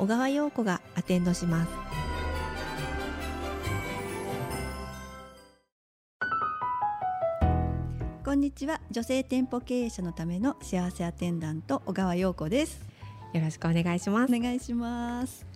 小川陽子がアテンドします。こんにちは。女性店舗経営者のための幸せアテンダント小川陽子です。よろしくお願いします。お願いします。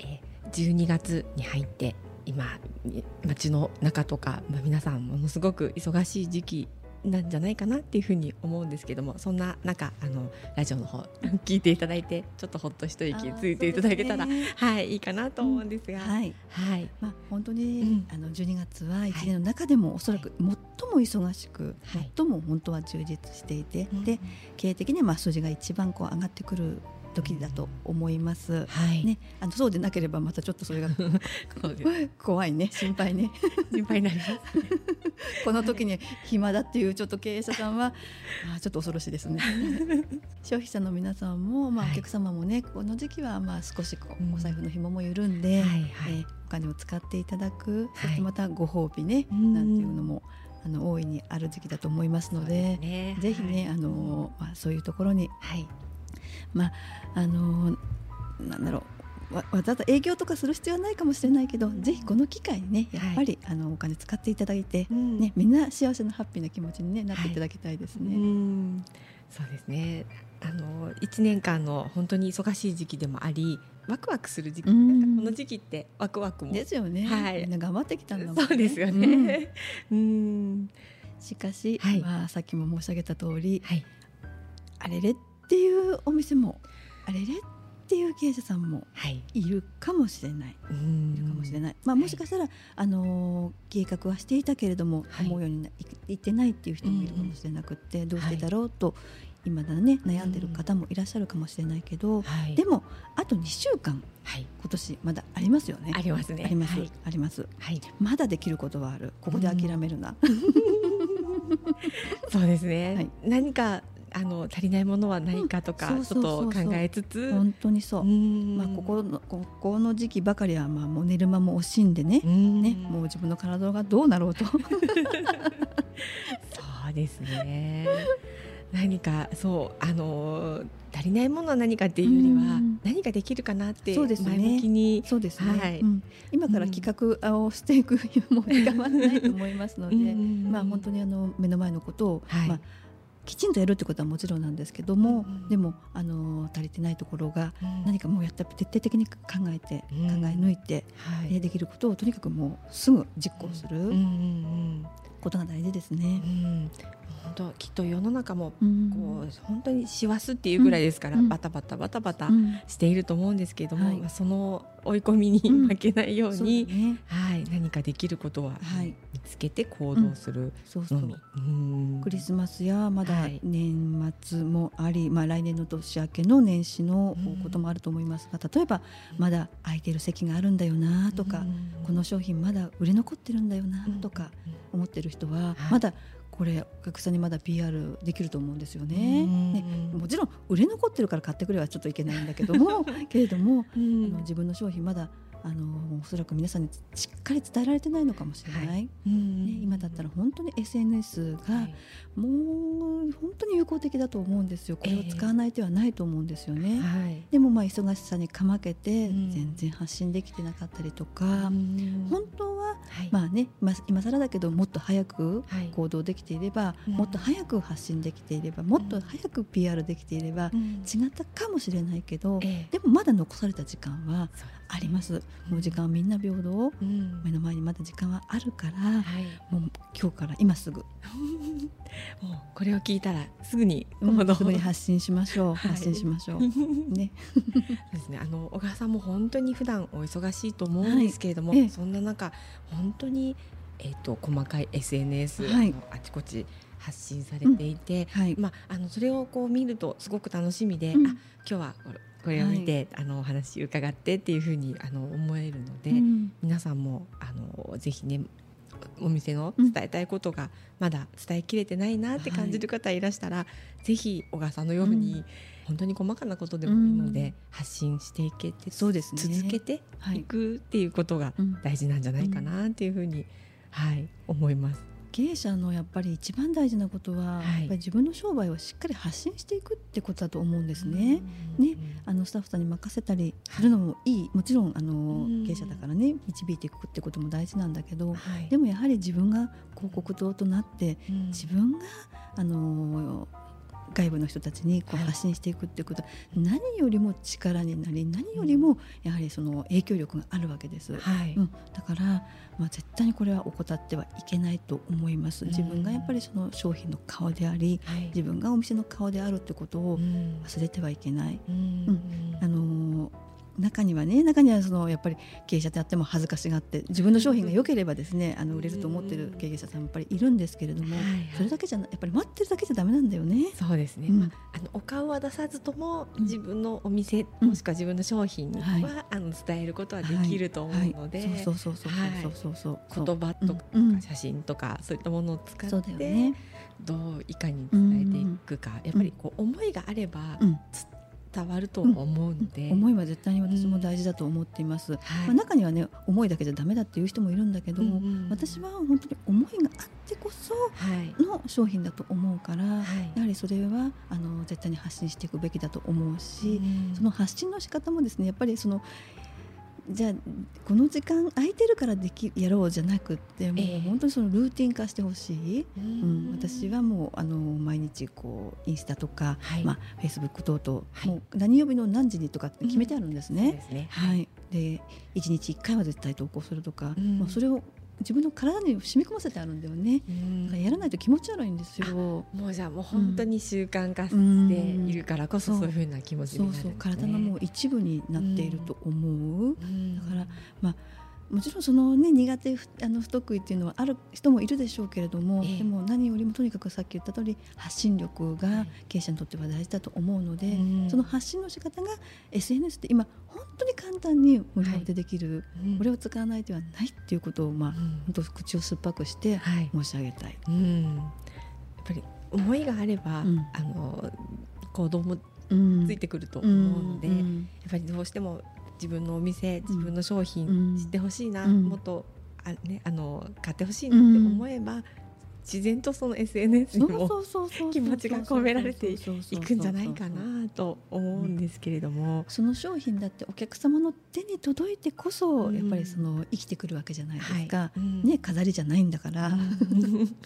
えー12月に入って今み街の中とか、まあ、皆さんものすごく忙しい時期なんじゃないかなっていうふうに思うんですけどもそんな中あのラジオの方 聞いていただいてちょっとほっと一息ついていただけたら、ね。はいいいかなと思うんですが、はい。はい。まあ本当に、うん。あの12月は一年の中でもおそらく最も忙しく、はい。最も本当は充実していて、うん。で経営的にはまあ数字が一番こう上がってくる時だと思います。はい、ね、あのそうでなければまたちょっとそれが 怖いね。心配ね。心配になります。この時に暇だっていうちょっと経営者さんは あーちょっと恐ろしいですね。消費者の皆さんも、まあ、はい。お客様もね、この時期はまあ少しこうん。うお財布の紐も緩んで、はいはい。えーお金を使っていただく、はい。そしてまたご褒美ね、うん。なんていうのもあの大いにある時期だと思いますのでね。ぜひね、はい。あのまあ、そういうところにはいあのなんだろう。わわざわざ営業とかする必要はないかもしれないけど、ぜひこの機会にねやっぱり、あのお金使っていただいて、うん。ね、みんな幸せなハッピーな気持ちに、ね、なっていただきたいですうね。ん。そうですね。あの1年間の本当に忙しい時期でもありワクワクする時期、うん。この時期ってワクワクもですよね、はい。みんな頑張ってきたんだもんね。そうですようん。ね。うん、しかし、はい。まあ、さっきも申し上げた通りはい、あれれっていうお店もあれれっていう経営者さんもはい、いるかもしれない。うん。いるかもしれない、まあ、もしかしたら、あのー計画はしていたけれども、はい。思うようにないいってないっていう人もいるかもしれなくって、どうしてだろうと、今だね悩んでる方もいらっしゃるかもしれないけど、はい、でもあと2週間はい、今年まだありますよね。ありますね。あります、はい、あります。はい、まだできることはある。ここで諦めるな、そうですね。はい。何かあの足りないものは何かとか、うんちょっと考えつつ、本当にそう、ん。まあ、ここのここの時期ばかりはまあもう寝る間も惜しんでね、うん。ねもう自分の体がどうなろうと。そうですね。何かそうあの足りないものは何かっていうよりは、うん。何かできるかなってそうですね。前向きに、そうですね、はい。うん。今から企画をしていくもう時間はないと思いますので、うん。まあ本当にあの目の前のことを、はい。まあきちんとやるってことはもちろんなんですけども、うんでもあの足りてないところがうん。何かもうやった徹底的に考えて、うん考え抜いて、はい。でできることをとにかくもうすぐ実行することが大事ですうんうね。ん本当きっと世の中もうん。こう本当に師走っていうぐらいですから、うん。バタバタバタバタうん。していると思うんですけれども、はい。まあその追い込みにうん。負けないように、はい何かできることははい。見つけて行動するそうそう。のみ。うん。クリスマスやまだはい。年末もあり、まあ、来年の年明けの年始のこともあると思いますが、例えばまだ空いてる席があるんだよなとか、うん。この商品まだ売れ残ってるんだよなとか思ってる人は、まだこれお客さんにまだ PR できると思うんですよね。うん。ねもちろん売れ残ってるから買ってくれはちょっといけないんだけども けれども、うんあの自分の商品まだあのおそらく皆さんにしっかり伝えられてないのかもしれない、うん。ね、今だったら本当に SNS が、はい。もう本当に有効的だと思うんですよ。これを使わない手はないと思うんですよね、はい。でもまあ忙しさにかまけてうん。全然発信できてなかったりとか、うん。本当ははい。まあね今今更だけどもっと早くはい。行動できていれば、うん。もっと早く発信できていればもっと早く PR できていれば、うん。違ったかもしれないけど、ええ。でもまだ残された時間はあります。もう時間はみんな平等。うん。目の前にまだ時間はあるから、はい。もう今日から今すぐ。もうこれを聞いたらすぐにうん行動すぐに発信しましょう、はい。発信しましょう。ね。ですね。あの小川さんも本当に普段お忙しいと思うんですけれども、はいええ。そんな中本当にえっ、と細かい SNS、はい。あのあちこち発信されていて、はい、まあ、あのそれをこう見るとすごく楽しみで、うん。あ今日はこれを見て、あのお話伺ってっていうふうにあの思えるので、うん。皆さんもあのぜひねお店の伝えたいことがまだ伝えきれてないなって感じる方いらしたら、ぜひ小川さんのように、うん。本当に細かなことでもいいので、うん。発信していけてそうですね。続けてはい。いくっていうことがうん。大事なんじゃないかなっていうふうに、はい、思います。経営者のやっぱり一番大事なことは、はい。やっぱり自分の商売をしっかり発信していくってことだと思うんですね。ねあのスタッフさんに任せたりするのもいい、もちろんあのうん。経営者だからね導いていくってことも大事なんだけど、はい、でもやはり自分が広告塔となってうん。自分があの外部の人たちにこうはい発信していくってことは何よりも力になり何よりもやはりその影響力があるわけです。はい、うん、だから、まあ、絶対にこれは怠ってはいけないと思います。自分がやっぱりその商品の顔でありはい、自分がお店の顔であるってことをうん。忘れてはいけない。うん。あのー中にはね中にはそのやっぱり経営者であっても恥ずかしがって自分の商品が良ければですねあの売れると思ってる経営者さんやっぱりいるんですけれども、はいはい。それだけじゃなやっぱり待ってるだけじゃダメなんだよね。そうですね、うん。まあ、あのお顔は出さずともうん。自分のお店、うん。もしくは自分の商品は、はい。あの伝えることはできると思うので、はい。そうそうそうそうそうそうそう言葉とか写真とかそういったものを使って、ね。どういかに伝えていくか、やっぱりこう思いがあればうん伝わると思うので、思いは絶対に私も大事だと思っています。はい。まあ、中にはね思いだけじゃダメだっていう人もいるんだけど、うんうん。私は本当に思いがあってこそはい。の商品だと思うから、はい。やはりそれはあの絶対に発信していくべきだと思うし、うん。その発信の仕方もですねやっぱりそのじゃあこの時間空いてるからできやろうじゃなくってもうええ。本当にそのルーティン化してほしい、ううん。ん、私はもうあの毎日こうインスタとか、はい。まあ、フェイスブック等々、はい。もう何曜日の何時にとかって決めてあるんですそうね。ですね。はい、で1日1回は絶対投稿するとか、うん。もうそれを自分の体に染み込ませてあるんだよね。うんだからやらないと気持ち悪いんですよ。もうじゃあもう本当に習慣化しているからこそうんそういうふうな気持ちそうになるんですね。そう体のもう一部になっていると思う。うんだからまあもちろんそのね苦手不あの不得意っていうのはある人もいるでしょうけれども、ええ。でも何よりもとにかくさっき言った通り発信力はがい経営者にとっては大事だと思うので、うん。その発信の仕方が SNS って今本当に簡単に無料でできる、うん。これを使わない手はないっていうことをまあうん。本当口を酸っぱくしてはい。申し上げたい。うん、やっぱり思いがあれば、うん。あの行動もうん。ついてくると思うので、やっんぱりどうしても自分のお店自分の商品、うん。知ってほしいな、うん。もっとあ、ね、あの買ってほしいなって思えば、自然とその SNS にもそうそうそうそう気持ちが込められていくんじゃないかなと思うんですけれども。その商品だってお客様の手に届いてこそ、うん。やっぱりその生きてくるわけじゃないですか、はい。うん。ね飾りじゃないんだから、う ん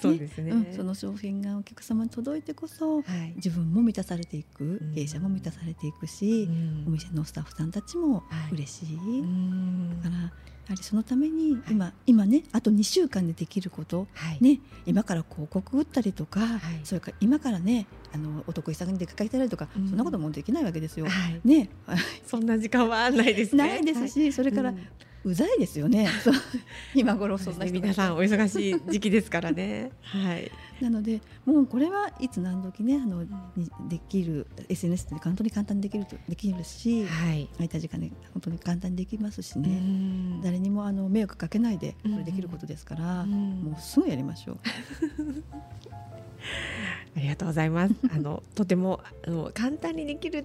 そうですね。うん。その商品がお客様に届いてこそはい、自分も満たされていく、ん。経営者も満たされていくし、うん。お店のスタッフさんたちもはい。嬉しい、うん。だからやはりそのために今,、今ねあと2週間でできることはい、ね、今から広告打ったりとか、はい。それから今からねあのお得意さんに出かけたりとか、うん。そんなこともできないわけですよ。はい、ね、そんな時間はないですね。ないですし、それから、うん。うざいですよね。今頃そんな皆さんお忙しい時期ですからね。はい。なのでもうこれはいつ何時ねあの、にできる SNS って本当に簡単にできるとできるし、はい。空いた時間で本当に簡単にできますしうね。ん誰にもあの迷惑かけないでこうんれできることですから、うんもうすぐやりましょう。ありがとうございます。あのとてもあの簡単にできる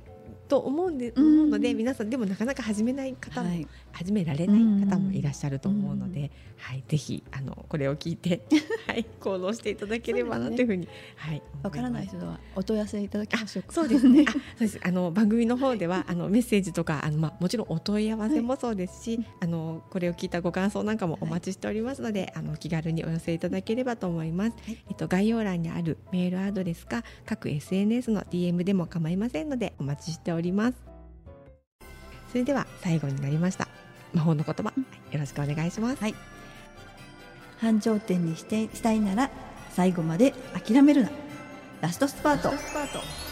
と思うんで、うん。思うので皆さんでもなかなか始めない方も、はい、始められない方もいらっしゃると思うので、はい。ぜひあのこれを聞いて はい行動していただければなというふうにはいわからない思人はお問い合わせいただきましょう。か。そうです。ね。あ、そうです。あの番組の方ではあのメッセージとかあのまあもちろんお問い合わせもそうですし、あのこれを聞いたご感想なんかもお待ちしておりますので、あの気軽にお寄せいただければと思います。はい。えっと概要欄にあるメールアドレスか各 SNS の DM でも構いませんのでお待ちしております。それでは最後になりました。魔法の言葉、はいよろしくお願いします。はい。繁盛店にしてしたいなら最後まで諦めるな。ラストスパート。